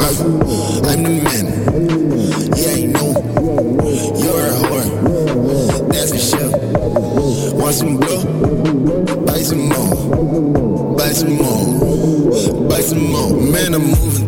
I'm the man. Yeah, I know. You're a whore. That's for sure. Want some blow? Buy some more. Buy some more. Buy some more. Man, I'm moving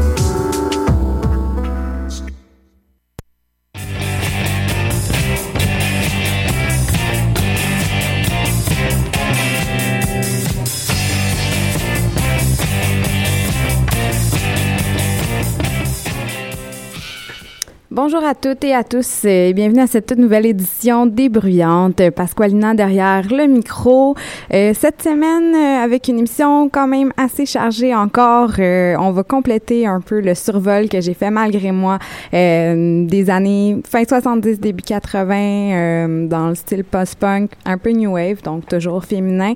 Bonjour à toutes et à tous et bienvenue à cette toute nouvelle édition des Bruyantes. Pasqualina derrière le micro. Euh, cette semaine, euh, avec une émission quand même assez chargée encore, euh, on va compléter un peu le survol que j'ai fait malgré moi des années fin 70, début 80 dans le style post-punk, un peu new wave, donc toujours féminin.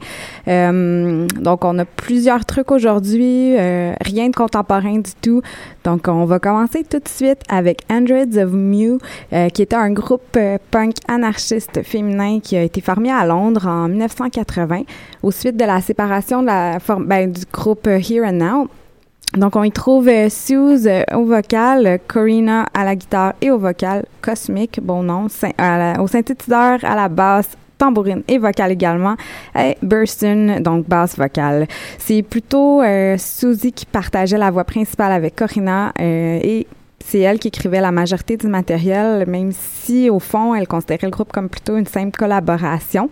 donc on a plusieurs trucs aujourd'hui, rien de contemporain du tout. Donc on va commencer tout de suite avec Android Mew, euh, qui était un groupe euh, punk anarchiste féminin qui a été formé à Londres en 1980 au suite de la séparation de la ben, du groupe euh, Here and Now. Donc, on y trouve Suze au vocal, Corina à la guitare et au vocal, Cosmic, bon nom, au synthétiseur, à la basse, tambourine et vocal également, et Burston, donc basse vocale. C'est plutôt Suzy qui partageait la voix principale avec Corina et c'est elle qui écrivait la majorité du matériel, même si au fond, elle considérait le groupe comme plutôt une simple collaboration.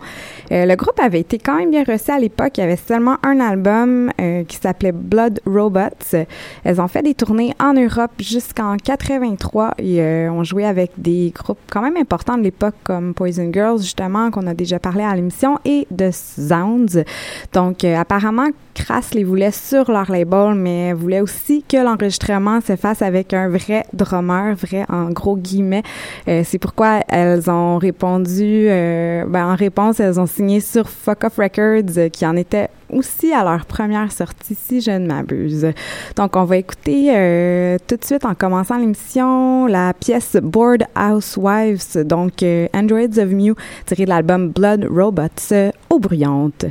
Euh, le groupe avait été quand même bien reçu à l'époque. Il y avait seulement un album euh, qui s'appelait Blood Robots. Elles ont fait des tournées en Europe jusqu'en 83 et euh, ont joué avec des groupes quand même importants de l'époque comme Poison Girls, justement, qu'on a déjà parlé à l'émission, et The Sounds. Donc, apparemment, Crass les voulait sur leur label, mais voulait aussi que l'enregistrement se fasse avec un vrai drummer, vrai en gros guillemets. Euh, c'est pourquoi elles ont répondu, euh, ben, en réponse, elles ont signé sur Fuck Off Records, euh, qui en était aussi à leur première sortie, si je ne m'abuse. Donc, on va écouter tout de suite, en commençant l'émission, la pièce Board Housewives, donc Androids of Mew, tirée de l'album Blood Robots, aux bruyantes.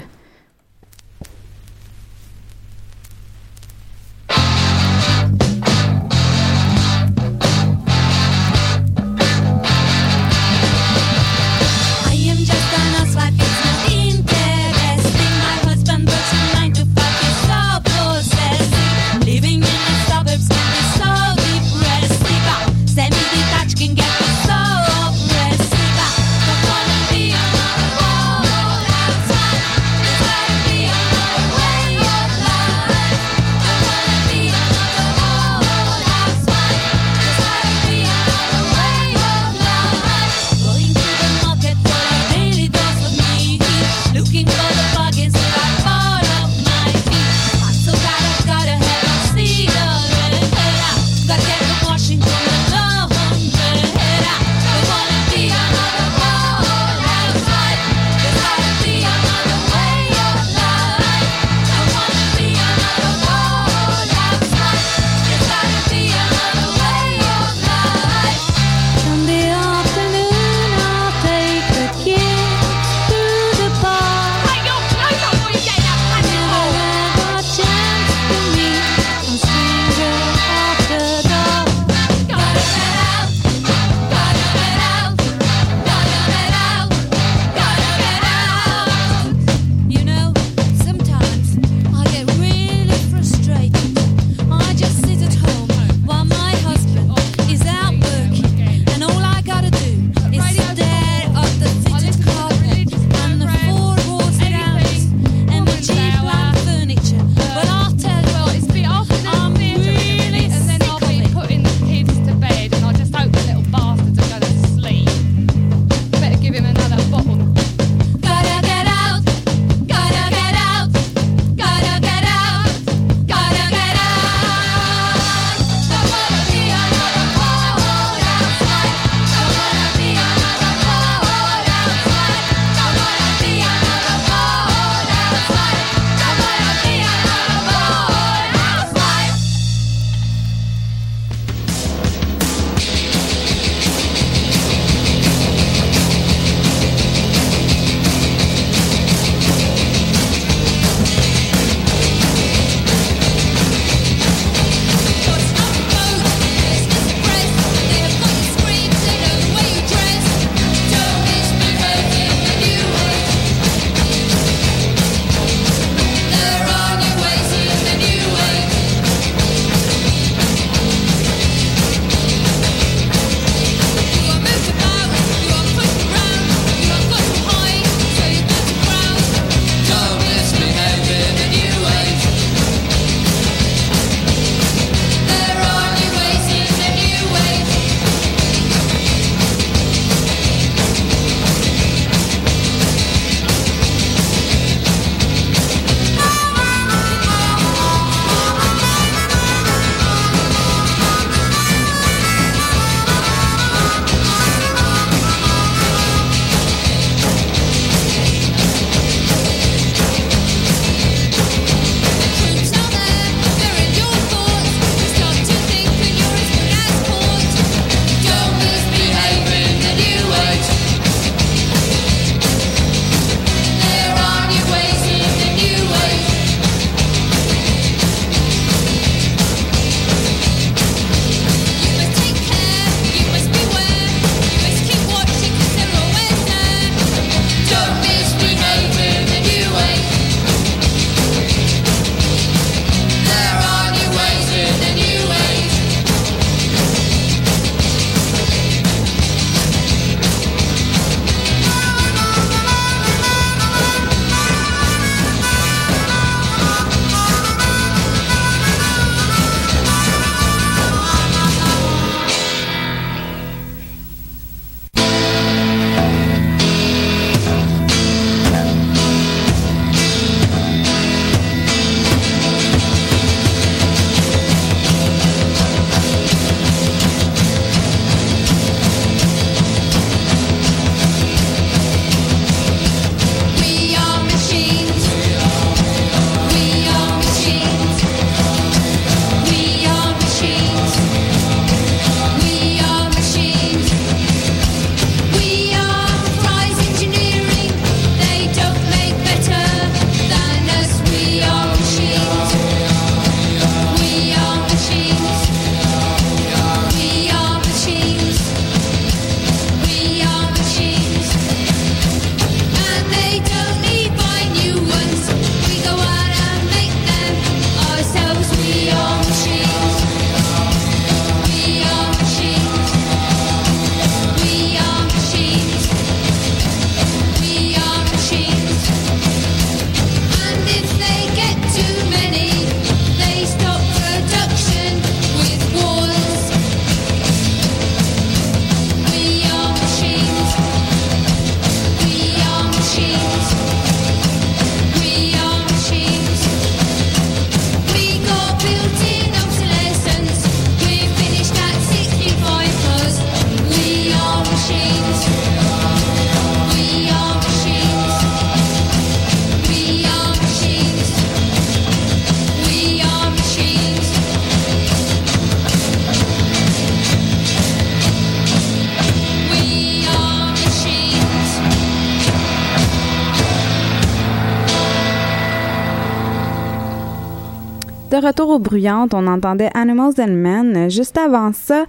Bruyantes, on entendait Animals and Men. Juste avant ça,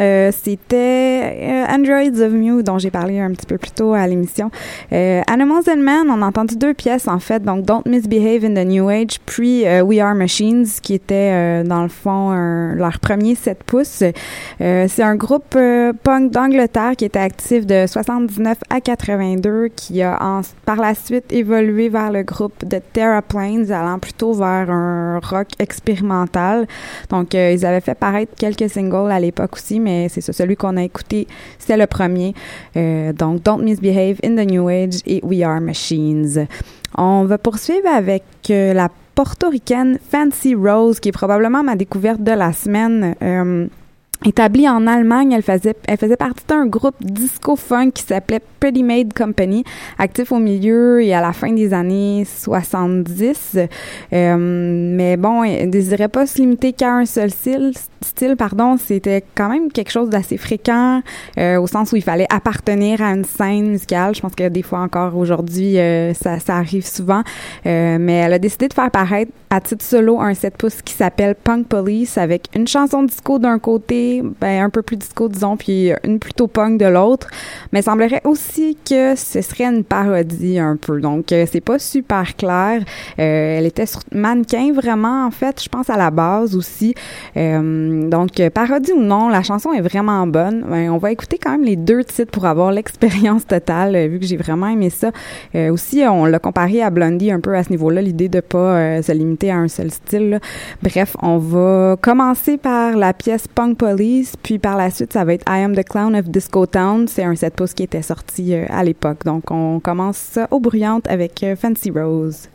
euh, c'était euh, Androids of Mew dont j'ai parlé un petit peu plus tôt à l'émission. Euh, Animals and Men, on a entendu deux pièces en fait, donc Don't Misbehave in the New Age, puis We Are Machines, qui était dans le fond leur premier 7 pouces. c'est un groupe punk d'Angleterre qui était actif de 79 à 82, qui a par la suite évolué vers le groupe de Plains, allant plutôt vers un rock expérimental. Donc ils avaient fait paraître quelques singles à l'époque aussi, mais c'est ça, celui qu'on a écouté, c'est le premier. Euh, donc, Don't Misbehave in the New Age et We Are Machines. On va poursuivre avec euh, la portoricaine Fancy Rose, qui est probablement ma découverte de la semaine. Euh, Établie en Allemagne, elle faisait, elle faisait partie d'un groupe disco-funk qui s'appelait Pretty Made Company, actif au milieu et à la fin des années 70. Euh, mais bon, elle désirait pas se limiter qu'à un seul style. Style, pardon, c'était quand même quelque chose d'assez fréquent, euh, au sens où il fallait appartenir à une scène musicale. Je pense que des fois encore aujourd'hui, euh, ça, ça, arrive souvent. Euh, mais elle a décidé de faire paraître à titre solo un 7 pouces qui s'appelle Punk Police avec une chanson disco d'un côté ben, un peu plus disco, disons, puis une plutôt punk de l'autre. Mais il semblerait aussi que ce serait une parodie un peu. Donc, euh, c'est pas super clair. Euh, elle était sur mannequin, vraiment, en fait, je pense à la base aussi. Euh, donc, parodie ou non, la chanson est vraiment bonne. Ben, on va écouter quand même les deux titres pour avoir l'expérience totale, vu que j'ai vraiment aimé ça. aussi, on l'a comparé à Blondie un peu à ce niveau-là, l'idée de pas se limiter à un seul style. Bref, on va commencer par la pièce Punk Police puis par la suite, ça va être I Am the Clown of Disco Town. C'est un 7 pouces qui était sorti euh, à l'époque. Donc, on commence ça au bruyante avec euh, Fancy Rose.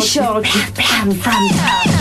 Seashore Japan from?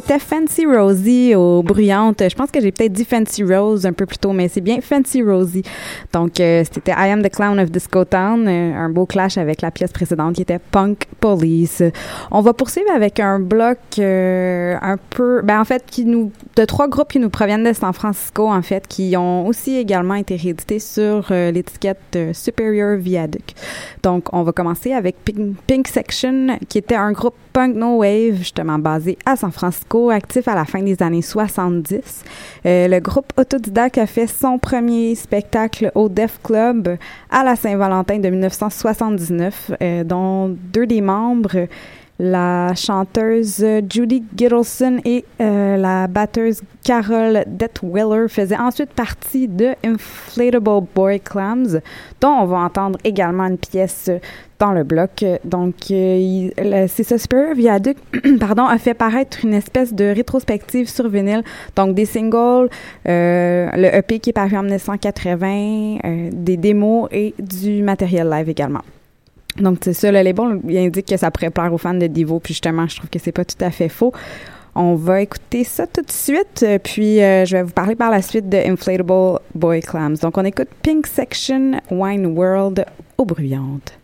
C'était Fancy Rosie aux bruyantes. Je pense que j'ai peut-être dit Fancy Rose un peu plus tôt, mais c'est bien Fancy Rosie. Donc, euh, c'était I Am the Clown of Disco Town, euh, un beau clash avec la pièce précédente qui était Punk Police. On va poursuivre avec un bloc euh, un peu, ben en fait, qui nous, de trois groupes qui nous proviennent de San Francisco, en fait, qui ont aussi également été réédités sur l'étiquette Superior Viaduct. Donc, on va commencer avec Pink, Pink Section, qui était un groupe punk no wave, justement basé à San Francisco, actif à la fin des années 70. Euh, le groupe autodidacte a fait son premier spectacle au Def Club à la Saint-Valentin de 1979, euh, dont deux des membres la chanteuse Judy Gittleson et euh, la batteuse Carol Detwiller faisaient ensuite partie de Inflatable Boy Clams, dont on va entendre également une pièce dans le bloc. Donc, euh, c'est ça, Superior Viaduct, pardon, a fait paraître une espèce de rétrospective sur vinyle. Donc, des singles, euh, le EP qui est paru en 1980, des démos et du matériel live également. Donc, c'est ça, le label il indique que ça pourrait plaire aux fans de Divo, puis justement, je trouve que c'est pas tout à fait faux. On va écouter ça tout de suite, euh, puis euh, je vais vous parler par la suite de Inflatable Boy Clams. Donc, on écoute Pink Section Wine World aux bruyantes.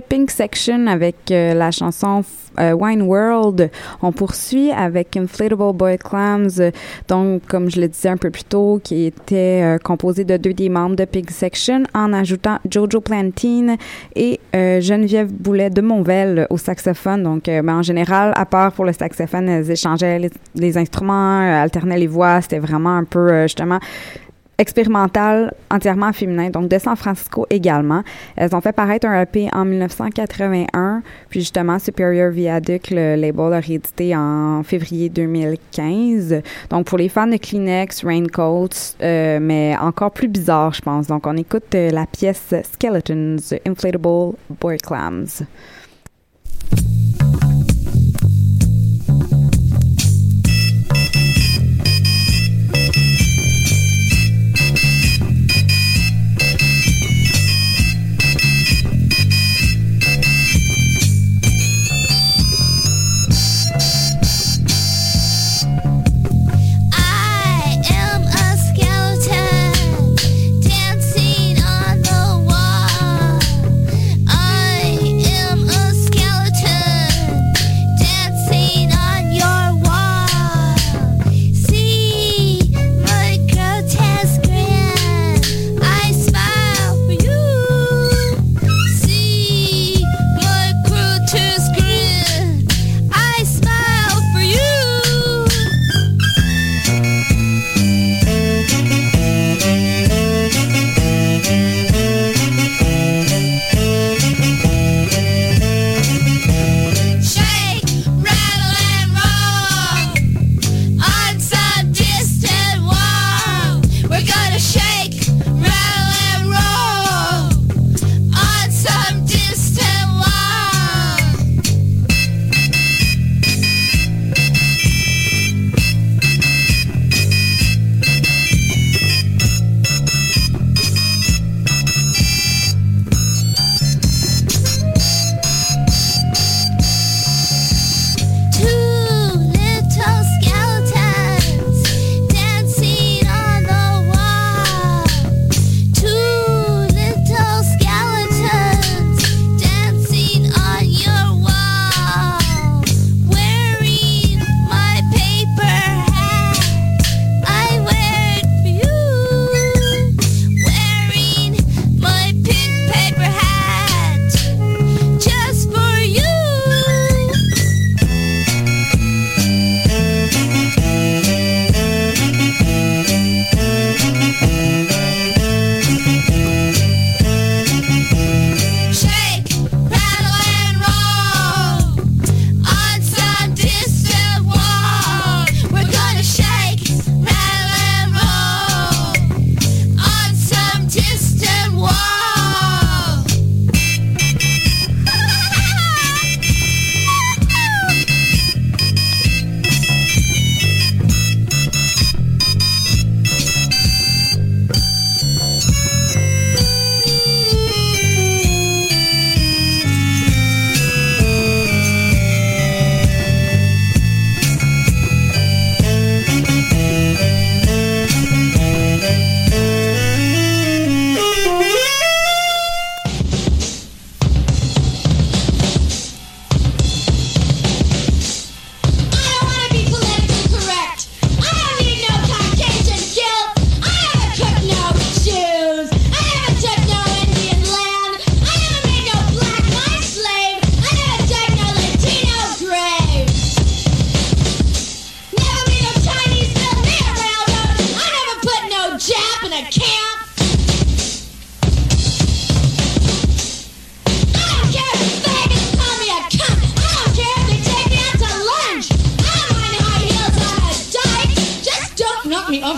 Pink Section avec euh, la chanson euh, Wine World. On poursuit avec Inflatable Boy Clams, donc comme je le disais un peu plus tôt, qui était composé de deux des membres de Pink Section, en ajoutant Jojo Plantine et Geneviève Boulet de Monvel au saxophone. Donc, ben, en général, à part pour le saxophone, elles échangeaient les, les instruments, alternaient les voix. C'était vraiment un peu justement expérimental entièrement féminin, donc de San Francisco également. Elles ont fait paraître un EP en 1981, puis justement Superior Viaduct, le label a réédité en février 2015. Donc pour les fans de Kleenex, Raincoats, euh, mais encore plus bizarre, je pense. Donc on écoute euh, la pièce Skeletons, Inflatable Boy Clams.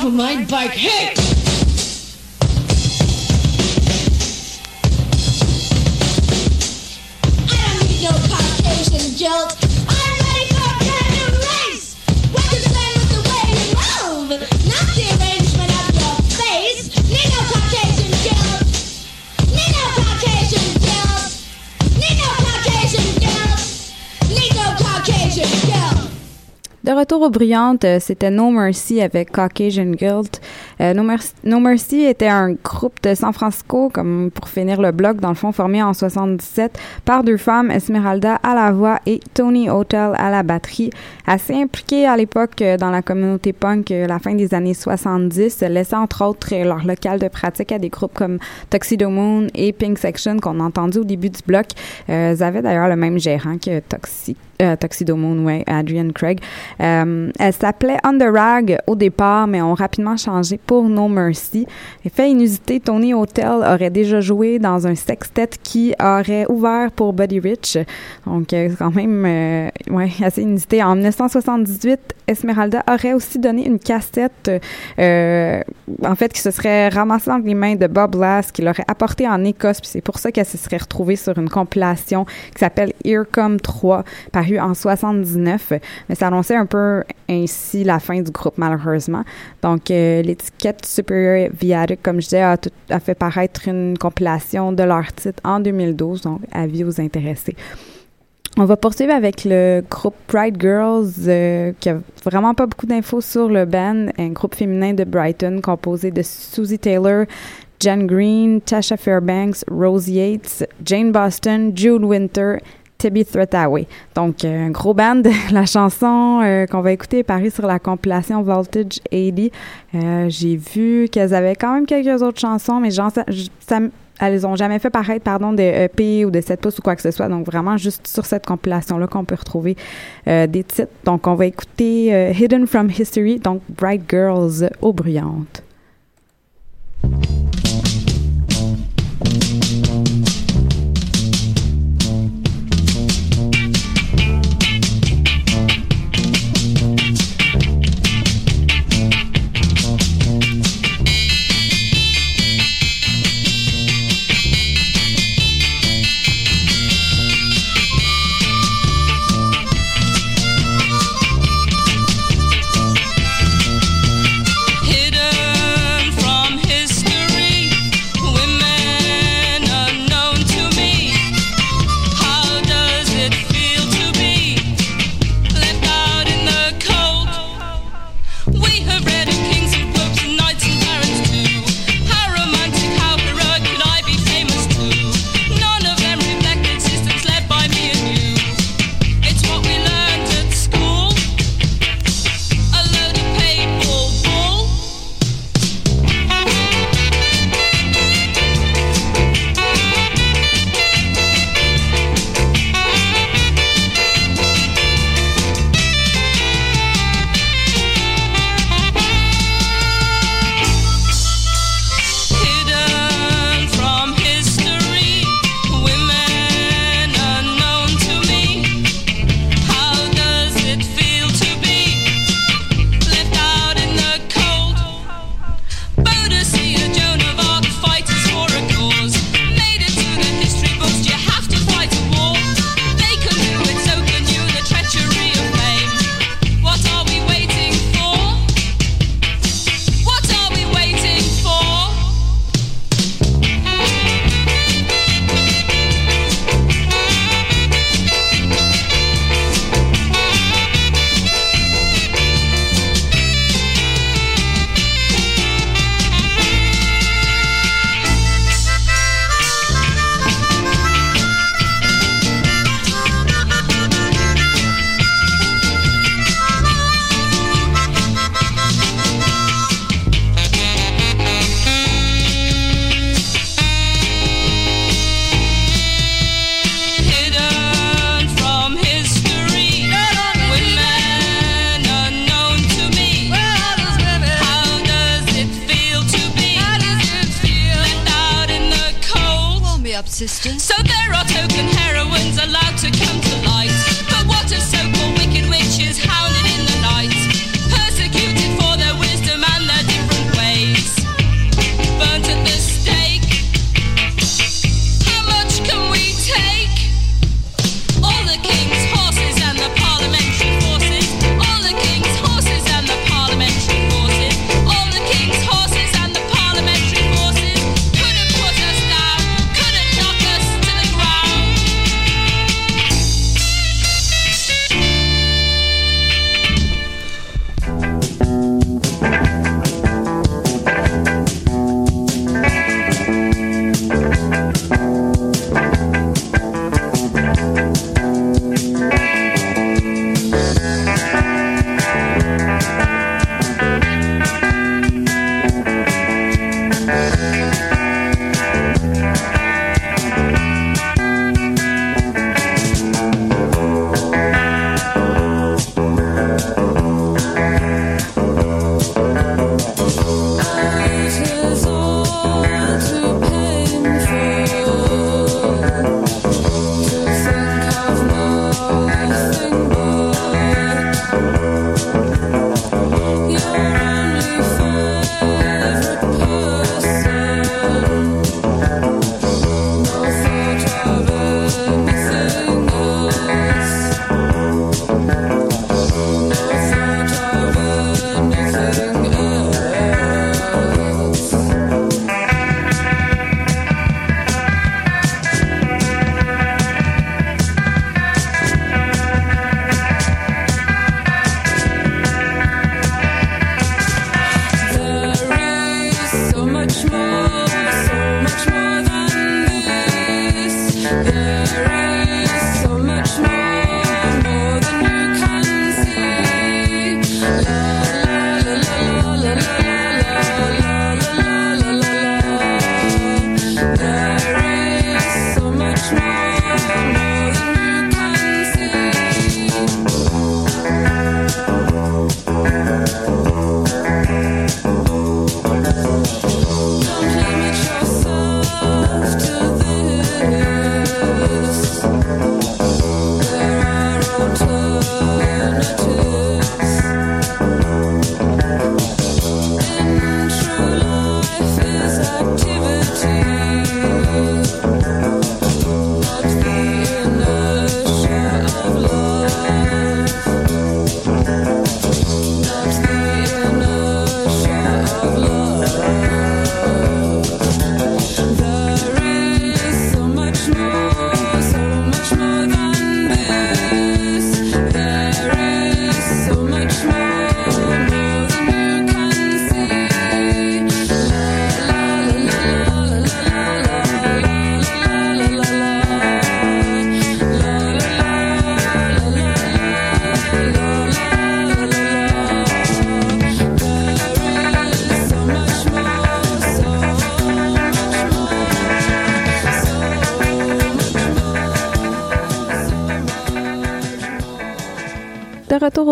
of my bike. Hey! I don't need no Caucasian guilt. Retour aux brillantes, euh, c'était No Mercy avec Caucasian Guilt. no, Mercy, était un groupe de San Francisco, comme pour finir le blog, dans le fond, formé en 77 par deux femmes, Esmeralda à la voix et Tony Hotel à la batterie, assez impliqués à l'époque dans la communauté punk à la fin des années 70, laissant entre autres leur local de pratique à des groupes comme Tuxedo Moon et Pink Section qu'on a entendu au début du bloc. ils avaient d'ailleurs le même gérant que Toxic euh, Tuxedo Moon, ouais, Adrian Craig. Euh, elle s'appelait Rag au départ, mais ont rapidement changé pour No Mercy. Effet inusité, Tony Hotel aurait déjà joué dans un sextet qui aurait ouvert pour Buddy Rich. Donc, euh, quand même, euh, ouais, assez inusité. 1978, Esmeralda aurait aussi donné une cassette, euh, en fait, qui se serait ramassée dans les mains de Bob Lass, qu'il aurait apporté en Écosse. Puis c'est pour ça qu'elle se serait retrouvée sur une compilation qui s'appelle Here Come 3, parue en 79. Mais ça annonçait un peu ainsi la fin du groupe, malheureusement. Donc, euh, l'étiquette Superior Viatic, comme je disais, a, a fait paraître une compilation de leur titre en 2012. Donc, avis aux intéressés. On va poursuivre avec le groupe Pride Girls, euh, qui a vraiment pas beaucoup d'infos sur le band, un groupe féminin de Brighton composé de Susie Taylor, Jen Green, Tasha Fairbanks, Rose Yates, Jane Boston, Jude Winter, Tibby Threataway. Donc, euh, un gros band. La chanson euh, qu'on va écouter est parue sur la compilation Voltage 80. J'ai vu qu'elles avaient quand même quelques autres chansons, mais genre, ça, ça elles ont jamais fait paraître, pardon, de EP ou de 7 pouces ou quoi que ce soit. Donc, vraiment, juste sur cette compilation-là qu'on peut retrouver euh, des titres. Donc, on va écouter euh, Hidden from History, donc Bright Girls aux bruyantes.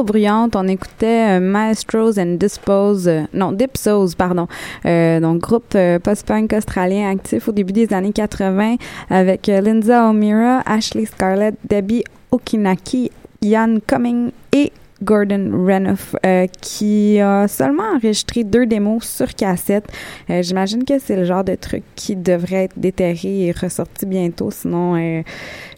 Bruyantes, on écoutait euh, Maestros and Dispose, euh, non, Dipsos, pardon, euh, donc groupe post-punk australien actif au début des années 80 avec Linda O'Meara, Ashley Scarlett, Debbie Okinaki, Ian Cumming et Gordon Renouf, euh, qui a seulement enregistré deux démos sur cassette. Euh, j'imagine que c'est le genre de truc qui devrait être déterré et ressorti bientôt, sinon euh,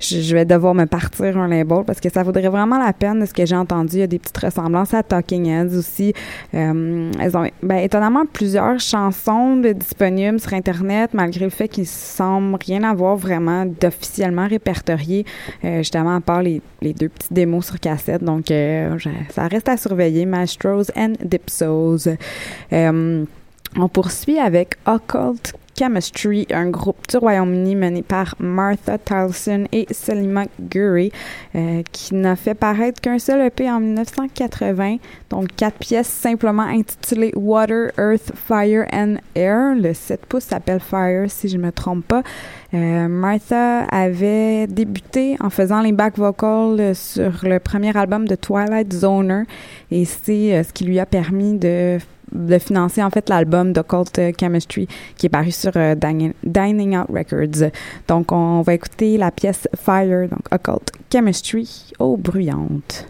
je, vais devoir me partir un label parce que ça vaudrait vraiment la peine de ce que j'ai entendu. Il y a des petites ressemblances à Talking Heads aussi. elles ont ben, étonnamment plusieurs chansons disponibles sur Internet, malgré le fait qu'ils semblent rien avoir vraiment d'officiellement répertorié, justement à part les, les, deux petites démos sur cassette. Donc, ça reste à surveiller. Mastros and Dipsos. Euh, on poursuit avec Occult Chemistry, un groupe du Royaume-Uni mené par Martha Towson et Selima Gurry, euh, qui n'a fait paraître qu'un seul EP en 1980, donc quatre pièces simplement intitulées Water, Earth, Fire and Air. Le 7 pouces s'appelle Fire, si je ne me trompe pas. Euh, Martha avait débuté en faisant les back vocals sur le premier album de Twilight Zoner et c'est euh, ce qui lui a permis de de financer en fait l'album d'Occult Chemistry qui est paru sur euh, Dining, Out Records. Donc on va écouter la pièce Fire, donc Occult Chemistry, eau bruyante.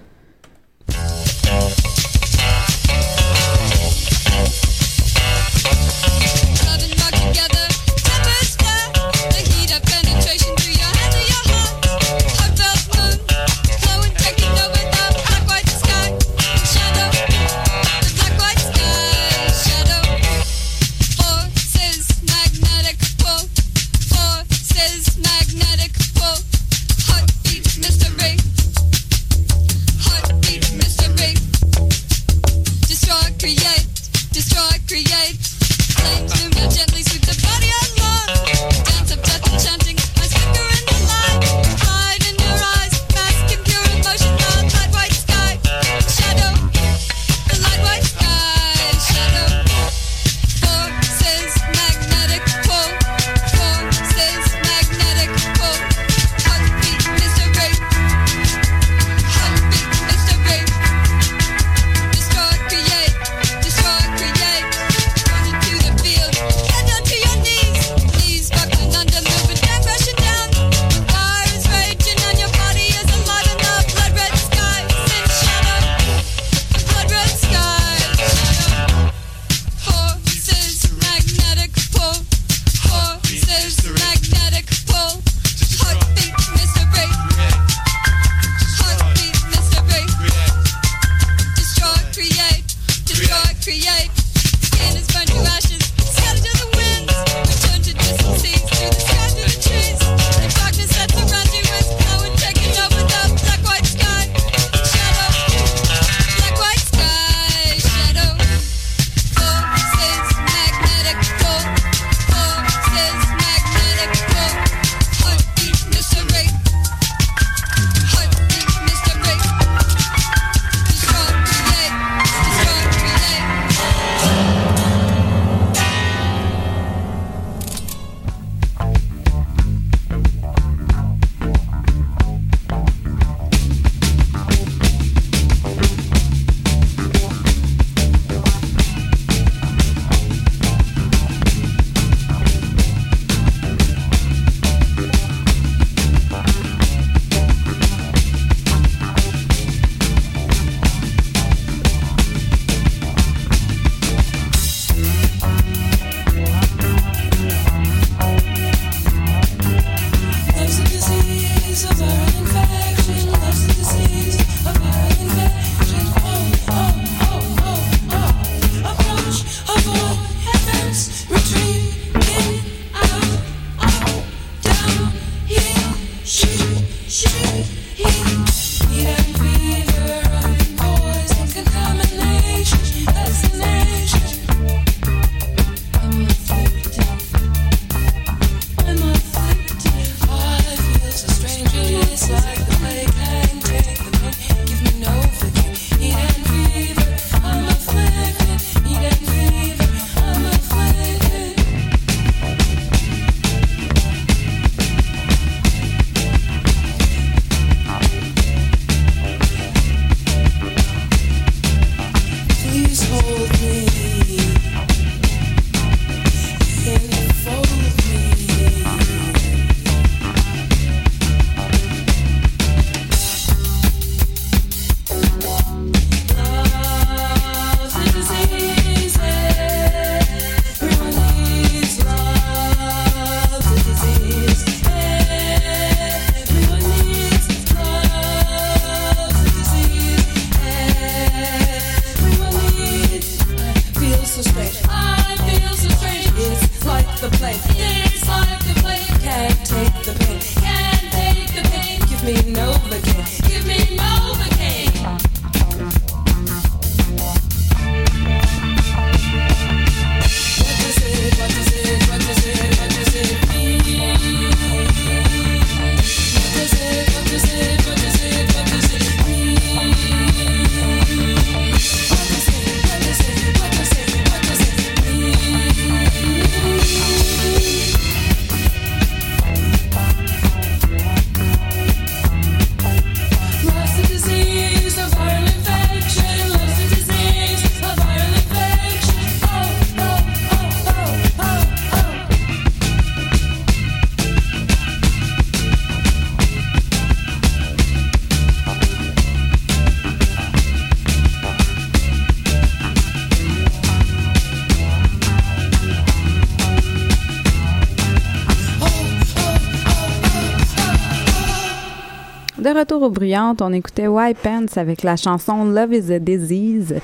Retour aux bruyantes, on écoutait White Pants avec la chanson Love is a Disease.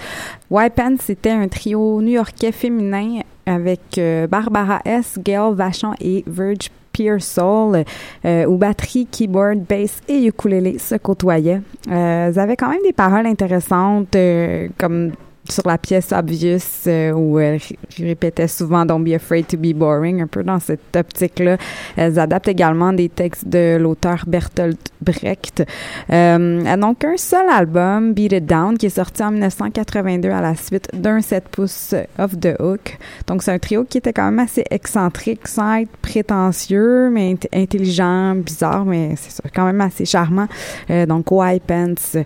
White Pants, c'était un trio new-yorkais féminin avec euh, Barbara S., Gail Vachon et Verge Pearsall, euh, où batterie, keyboard, bass et ukulélé se côtoyaient. Euh, ils avaient quand même des paroles intéressantes, euh, comme sur la pièce Obvious euh, où elle répétait souvent Don't be afraid to be boring, un peu dans cette optique-là. Elles adaptent également des textes de l'auteur Bertolt Brecht. Euh, donc un seul album, Beat It Down, qui est sorti en 1982 à la suite d'un 7 pouces of the Hook. Donc c'est un trio qui était quand même assez excentrique, sans être prétentieux, mais intelligent, bizarre, mais c'est quand même assez charmant. Euh, donc White Pants?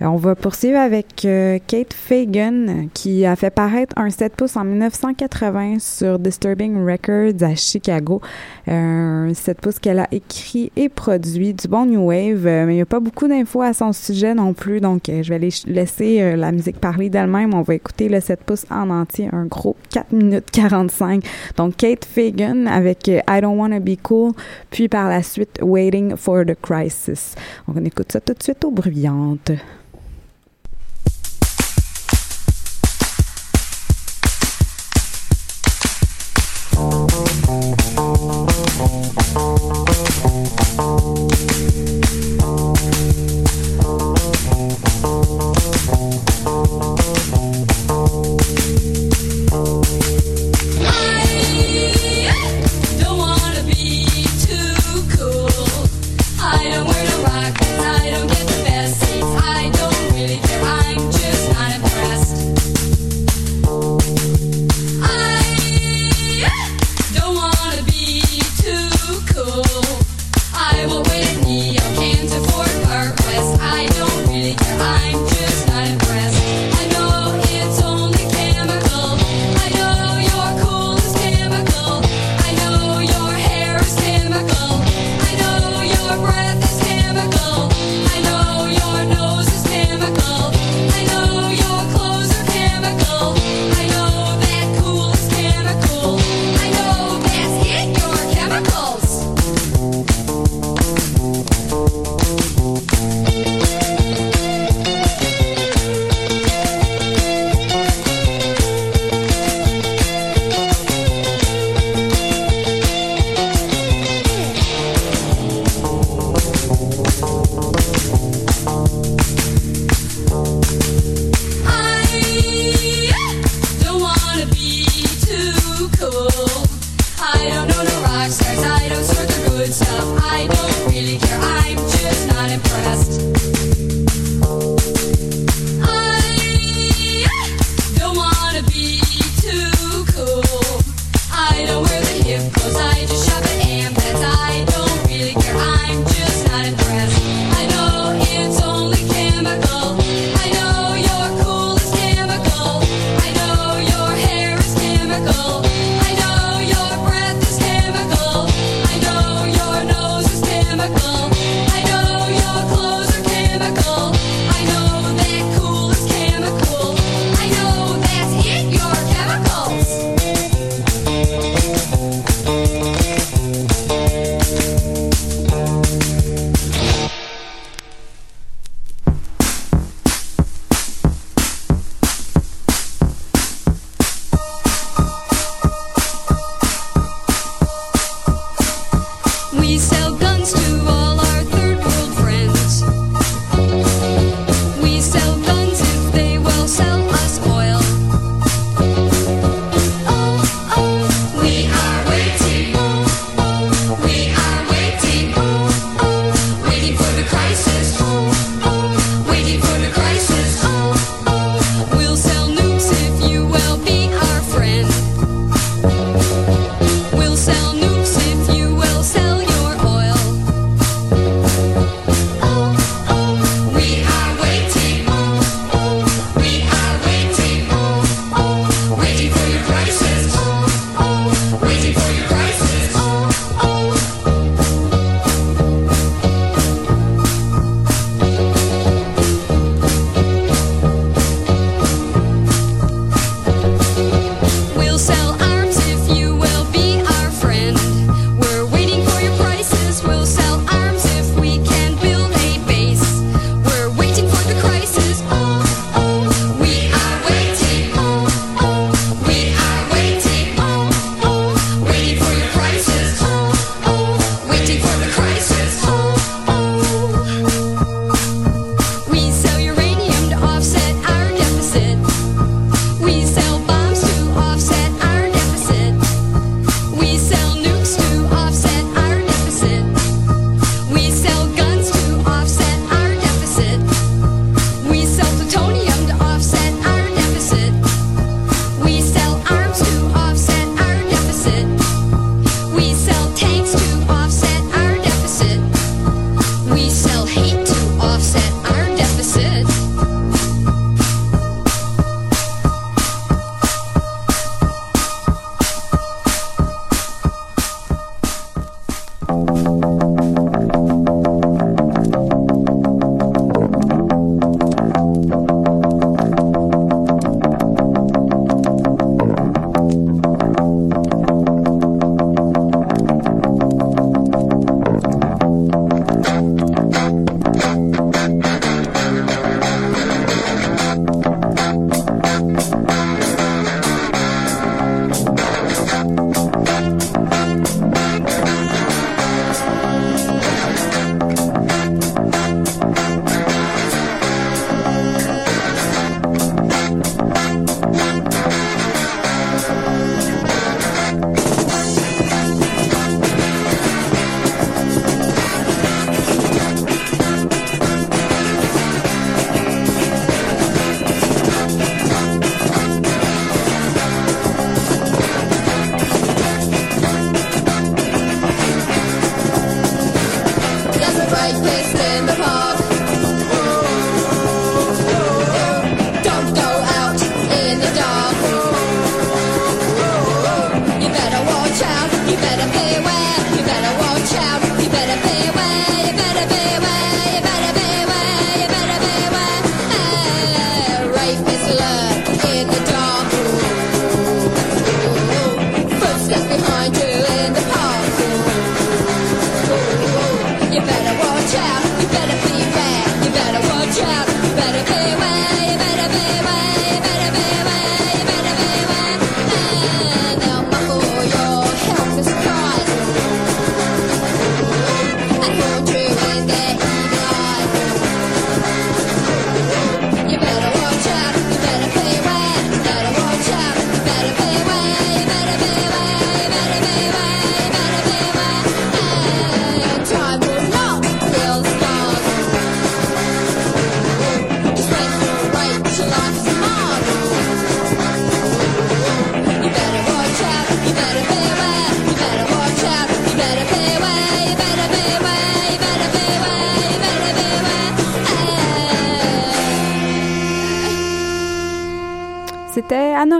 on va poursuivre avec euh, Kate Fagan qui a fait paraître un 7 pouces en 1980 sur Disturbing Records à Chicago. Un 7 pouces qu'elle a écrit et produit du bon New Wave, euh, mais il n'y a pas beaucoup d'infos à son sujet non plus, donc euh, je vais laisser euh, la musique parler d'elle-même. On va écouter le 7 pouces en entier, un gros 4 minutes 45. Donc Kate Fagan avec I Don't Wanna Be Cool, puis par la suite Waiting for the Crisis. On écoute ça tout de suite aux bruyantes. love.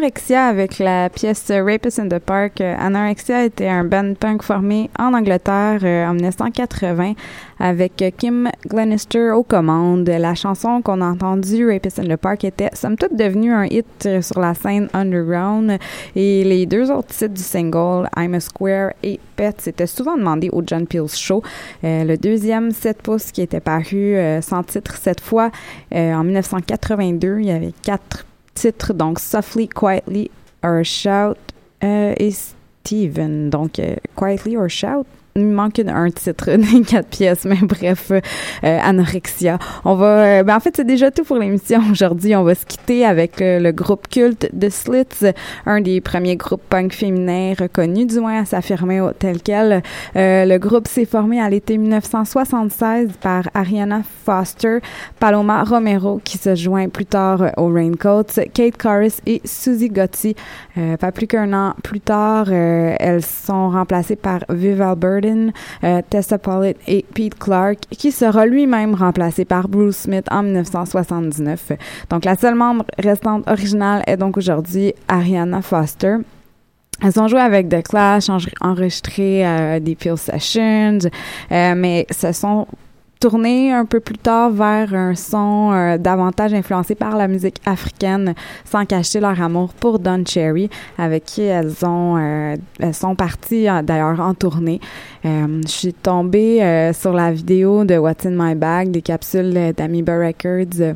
Anorexia avec la pièce Rapist in the Park. Anorexia était un band punk formé en Angleterre euh, en 1980 avec Kim Glenister aux commandes. La chanson qu'on a entendue, Rapist in the Park, était somme toute devenue un hit sur la scène underground et les deux autres titres du single, I'm a Square et Pet, c'était souvent demandé au John Peel Show. Euh, le deuxième 7 pouces qui était paru euh, sans titre cette fois en 1982, il y avait quatre titre, donc Softly, Quietly or Shout euh, et Steven. Donc, euh, Quietly or Shout, il manque un titre des quatre pièces, mais bref, euh, anorexia. On va, euh, ben en fait, c'est déjà tout pour l'émission aujourd'hui. On va se quitter avec euh, le groupe culte de Slits, un des premiers groupes punk féminins reconnus, du moins à s'affirmer tel quel. le groupe s'est formé à l'été 1976 par Ariana Foster, Paloma Romero, qui se joint plus tard aux Raincoats, Kate Corris et Susie Gotti. pas plus qu'un an plus tard, elles sont remplacées par Viv Euh, Tessa Pollitt et Pete Clark, qui sera lui-même remplacé par Bruce Smith en 1979. Donc la seule membre restante originale est donc aujourd'hui Ariana Foster. Elles ont joué avec The Clash, enregistré euh, des Peel Sessions, euh, mais ce sont tourner un peu plus tard vers un son euh, davantage influencé par la musique africaine sans cacher leur amour pour Don Cherry avec qui elles ont euh, elles sont parties euh, d'ailleurs en tournée. je suis tombée sur la vidéo de What's in My Bag des capsules d'Amoeba Records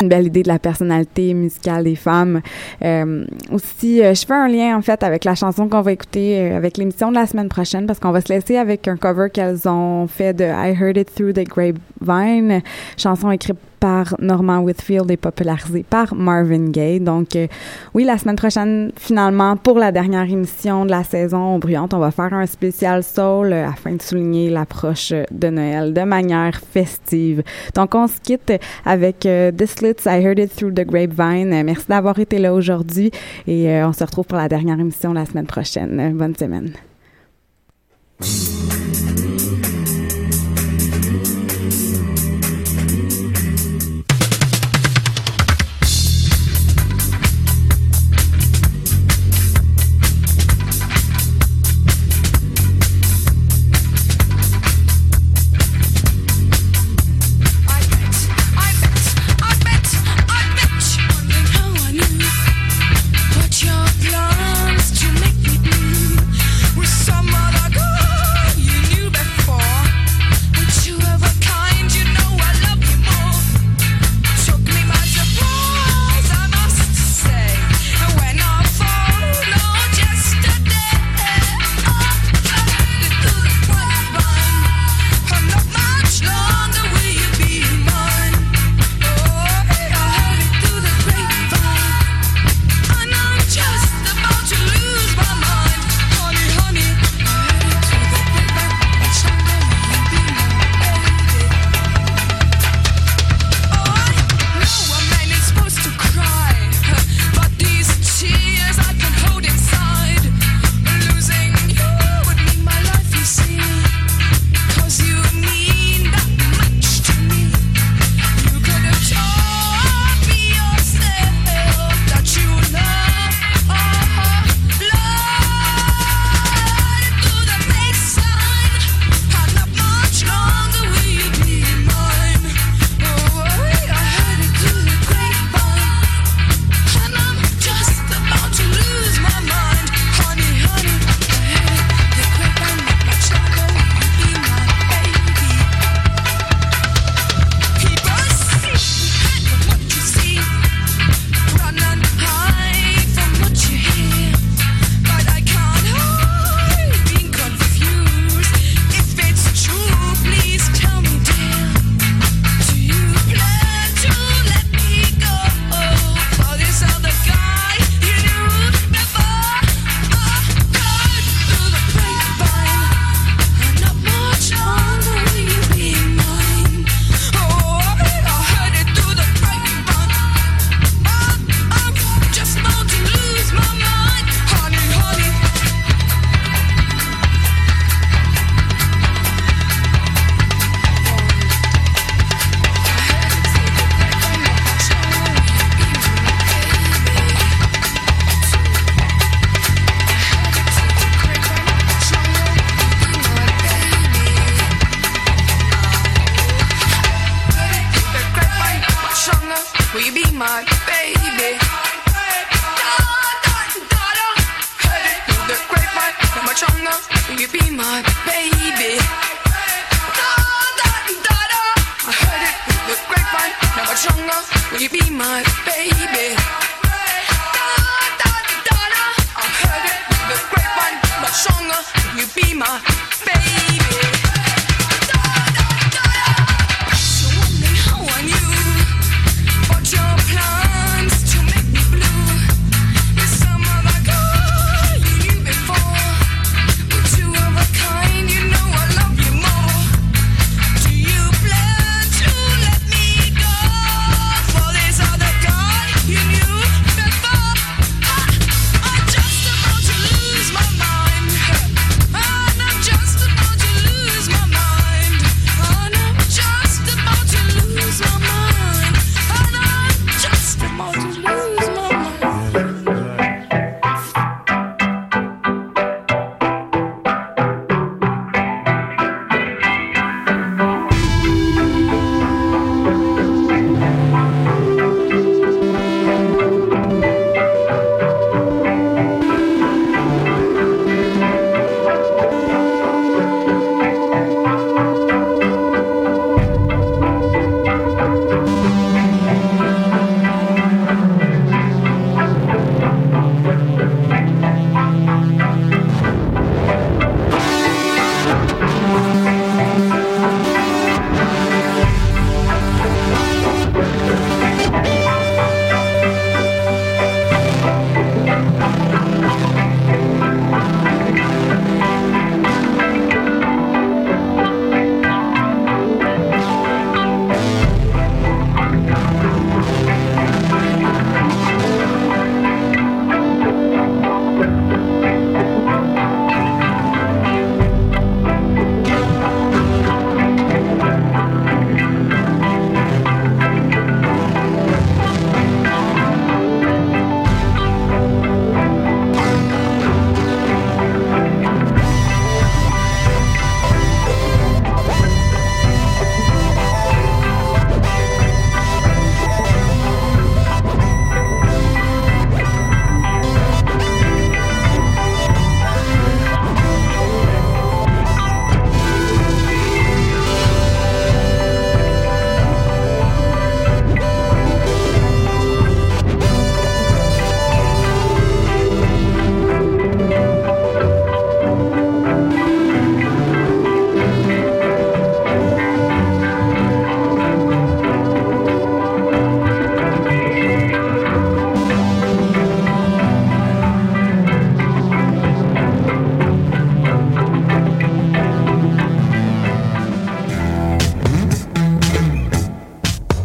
une belle idée de la personnalité musicale des femmes. Euh, aussi, euh, je fais un lien en fait avec la chanson qu'on va écouter euh, avec l'émission de la semaine prochaine parce qu'on va se laisser avec un cover qu'elles ont fait de I Heard It Through the Grapevine, chanson écrite par Norman Whitfield et popularisé par Marvin Gaye. Donc, euh, oui, la semaine prochaine, finalement, pour la dernière émission de la saison bruyante, on va faire un spécial soul euh, afin de souligner l'approche de Noël de manière festive. Donc, on se quitte avec euh, This Slits, I Heard It Through the Grapevine. Merci d'avoir été là aujourd'hui et on se retrouve pour la dernière émission la semaine prochaine. Bonne semaine.